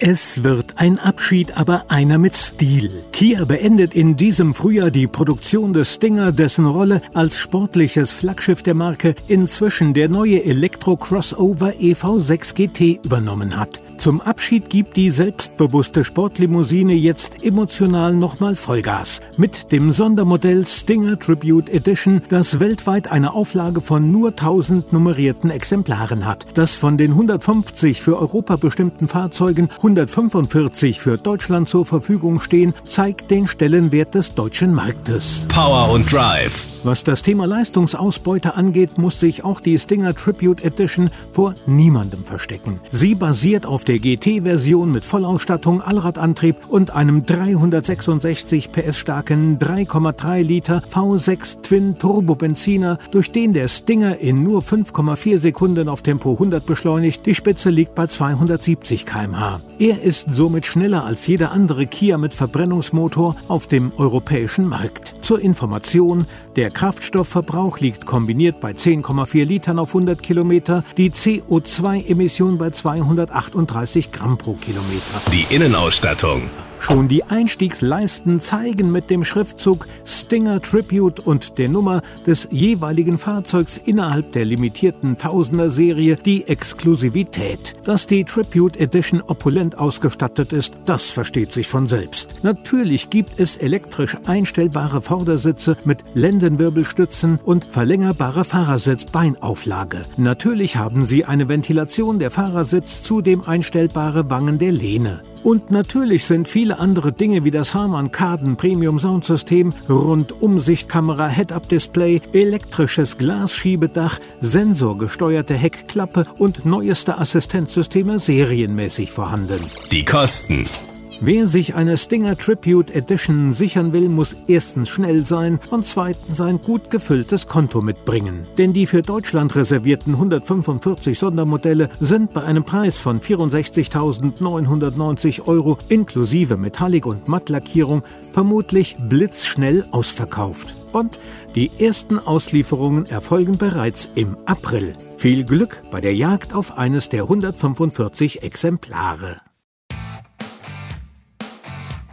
Es wird ein Abschied, aber einer mit Stil. Kia beendet in diesem Frühjahr die Produktion des Stinger, dessen Rolle als sportliches Flaggschiff der Marke inzwischen der neue Elektro-Crossover EV6 GT übernommen hat. Zum Abschied gibt die selbstbewusste Sportlimousine jetzt emotional nochmal Vollgas. Mit dem Sondermodell Stinger Tribute Edition, das weltweit eine Auflage von nur 1000 nummerierten Exemplaren hat. Das von den 150 für Europa bestimmten Fahrzeugen 145 für Deutschland zur Verfügung stehen, zeigt den Stellenwert des deutschen Marktes. Power und Drive. Was das Thema Leistungsausbeute angeht, muss sich auch die Stinger Tribute Edition vor niemandem verstecken. Sie basiert auf der GT-Version mit Vollausstattung, Allradantrieb und einem 366 PS starken 3,3 Liter V6 Twin Turbo Benziner, durch den der Stinger in nur 5,4 Sekunden auf Tempo 100 beschleunigt. Die Spitze liegt bei 270 km/h. Er ist somit schneller als jeder andere Kia mit Verbrennungsmotor auf dem europäischen Markt. Zur Information, der Kraftstoffverbrauch liegt kombiniert bei 10,4 Litern auf 100 Kilometer, die CO2-Emission bei 238 Gramm pro Kilometer. Die Innenausstattung. Schon die Einstiegsleisten zeigen mit dem Schriftzug Stinger Tribute und der Nummer des jeweiligen Fahrzeugs innerhalb der limitierten Tausender-Serie die Exklusivität. Dass die Tribute Edition opulent ausgestattet ist, das versteht sich von selbst. Natürlich gibt es elektrisch einstellbare Vordersitze mit Lendenwirbelstützen und verlängerbare Fahrersitzbeinauflage. Natürlich haben sie eine Ventilation der Fahrersitz, zudem einstellbare Wangen der Lehne. Und natürlich sind viele andere Dinge wie das Harman Kardon Premium Soundsystem, Rundumsichtkamera, Head-Up-Display, elektrisches Glasschiebedach, sensorgesteuerte Heckklappe und neueste Assistenzsysteme serienmäßig vorhanden. Die Kosten. Wer sich eine Stinger Tribute Edition sichern will, muss erstens schnell sein und zweitens ein gut gefülltes Konto mitbringen. Denn die für Deutschland reservierten 145 Sondermodelle sind bei einem Preis von 64.990 Euro inklusive Metallic- und Mattlackierung vermutlich blitzschnell ausverkauft. Und die ersten Auslieferungen erfolgen bereits im April. Viel Glück bei der Jagd auf eines der 145 Exemplare.